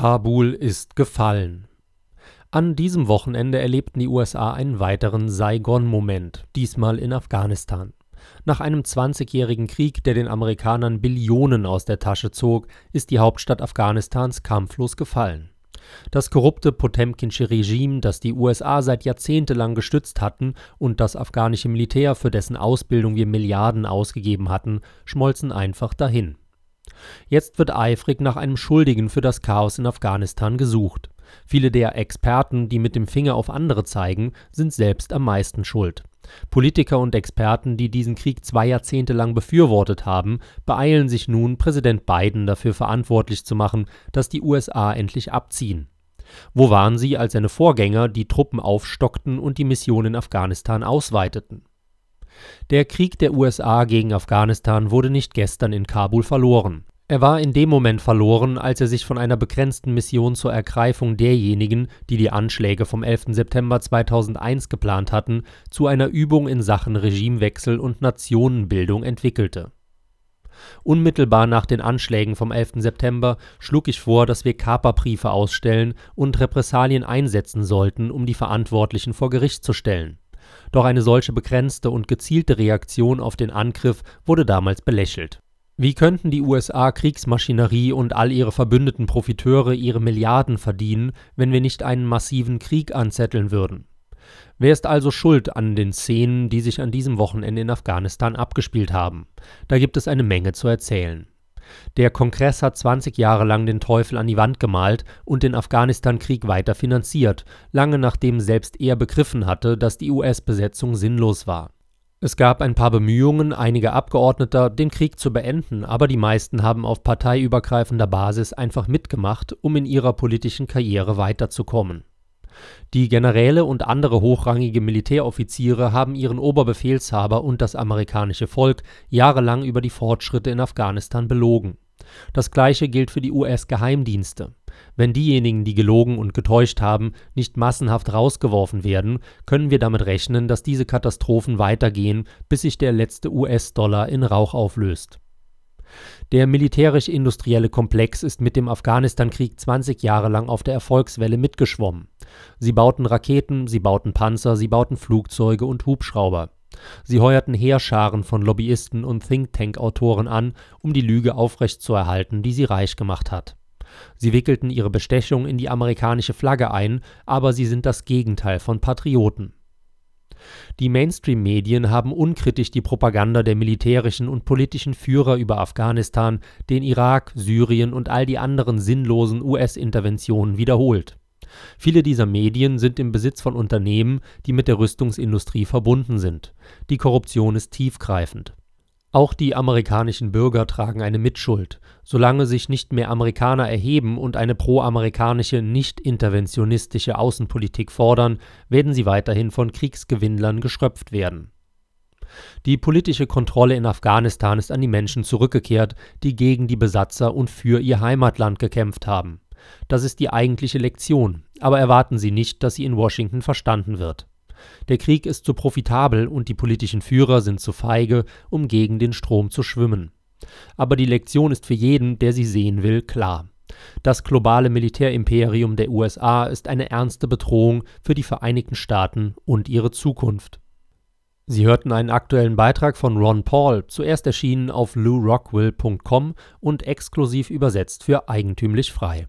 Kabul ist gefallen. An diesem Wochenende erlebten die USA einen weiteren Saigon-Moment, diesmal in Afghanistan. Nach einem 20-jährigen Krieg, der den Amerikanern Billionen aus der Tasche zog, ist die Hauptstadt Afghanistans kampflos gefallen. Das korrupte Potemkinsche Regime, das die USA seit jahrzehntelang gestützt hatten und das afghanische Militär, für dessen Ausbildung wir Milliarden ausgegeben hatten, schmolzen einfach dahin. Jetzt wird eifrig nach einem Schuldigen für das Chaos in Afghanistan gesucht. Viele der Experten, die mit dem Finger auf andere zeigen, sind selbst am meisten schuld. Politiker und Experten, die diesen Krieg zwei Jahrzehnte lang befürwortet haben, beeilen sich nun, Präsident Biden dafür verantwortlich zu machen, dass die USA endlich abziehen. Wo waren sie, als seine Vorgänger die Truppen aufstockten und die Mission in Afghanistan ausweiteten? Der Krieg der USA gegen Afghanistan wurde nicht gestern in Kabul verloren. Er war in dem Moment verloren, als er sich von einer begrenzten Mission zur Ergreifung derjenigen, die die Anschläge vom 11. September 2001 geplant hatten, zu einer Übung in Sachen Regimewechsel und Nationenbildung entwickelte. Unmittelbar nach den Anschlägen vom 11. September schlug ich vor, dass wir Kaperbriefe ausstellen und Repressalien einsetzen sollten, um die Verantwortlichen vor Gericht zu stellen. Doch eine solche begrenzte und gezielte Reaktion auf den Angriff wurde damals belächelt wie könnten die USA Kriegsmaschinerie und all ihre verbündeten Profiteure ihre Milliarden verdienen, wenn wir nicht einen massiven Krieg anzetteln würden? Wer ist also schuld an den Szenen, die sich an diesem Wochenende in Afghanistan abgespielt haben? Da gibt es eine Menge zu erzählen. Der Kongress hat 20 Jahre lang den Teufel an die Wand gemalt und den Afghanistan-Krieg weiter finanziert, lange nachdem selbst er begriffen hatte, dass die US-Besetzung sinnlos war. Es gab ein paar Bemühungen einiger Abgeordneter, den Krieg zu beenden, aber die meisten haben auf parteiübergreifender Basis einfach mitgemacht, um in ihrer politischen Karriere weiterzukommen. Die Generäle und andere hochrangige Militäroffiziere haben ihren Oberbefehlshaber und das amerikanische Volk jahrelang über die Fortschritte in Afghanistan belogen. Das gleiche gilt für die US-Geheimdienste. Wenn diejenigen, die gelogen und getäuscht haben, nicht massenhaft rausgeworfen werden, können wir damit rechnen, dass diese Katastrophen weitergehen, bis sich der letzte US-Dollar in Rauch auflöst. Der militärisch-industrielle Komplex ist mit dem Afghanistan-Krieg 20 Jahre lang auf der Erfolgswelle mitgeschwommen. Sie bauten Raketen, sie bauten Panzer, sie bauten Flugzeuge und Hubschrauber. Sie heuerten Heerscharen von Lobbyisten und Think-Tank-Autoren an, um die Lüge aufrechtzuerhalten, die sie reich gemacht hat. Sie wickelten ihre Bestechung in die amerikanische Flagge ein, aber sie sind das Gegenteil von Patrioten. Die Mainstream-Medien haben unkritisch die Propaganda der militärischen und politischen Führer über Afghanistan, den Irak, Syrien und all die anderen sinnlosen US-Interventionen wiederholt. Viele dieser Medien sind im Besitz von Unternehmen, die mit der Rüstungsindustrie verbunden sind. Die Korruption ist tiefgreifend. Auch die amerikanischen Bürger tragen eine Mitschuld. Solange sich nicht mehr Amerikaner erheben und eine proamerikanische, nicht interventionistische Außenpolitik fordern, werden sie weiterhin von Kriegsgewinnlern geschröpft werden. Die politische Kontrolle in Afghanistan ist an die Menschen zurückgekehrt, die gegen die Besatzer und für ihr Heimatland gekämpft haben. Das ist die eigentliche Lektion, aber erwarten Sie nicht, dass sie in Washington verstanden wird. Der Krieg ist zu profitabel und die politischen Führer sind zu feige, um gegen den Strom zu schwimmen. Aber die Lektion ist für jeden, der sie sehen will, klar. Das globale Militärimperium der USA ist eine ernste Bedrohung für die Vereinigten Staaten und ihre Zukunft. Sie hörten einen aktuellen Beitrag von Ron Paul, zuerst erschienen auf lourockwell.com und exklusiv übersetzt für eigentümlich frei.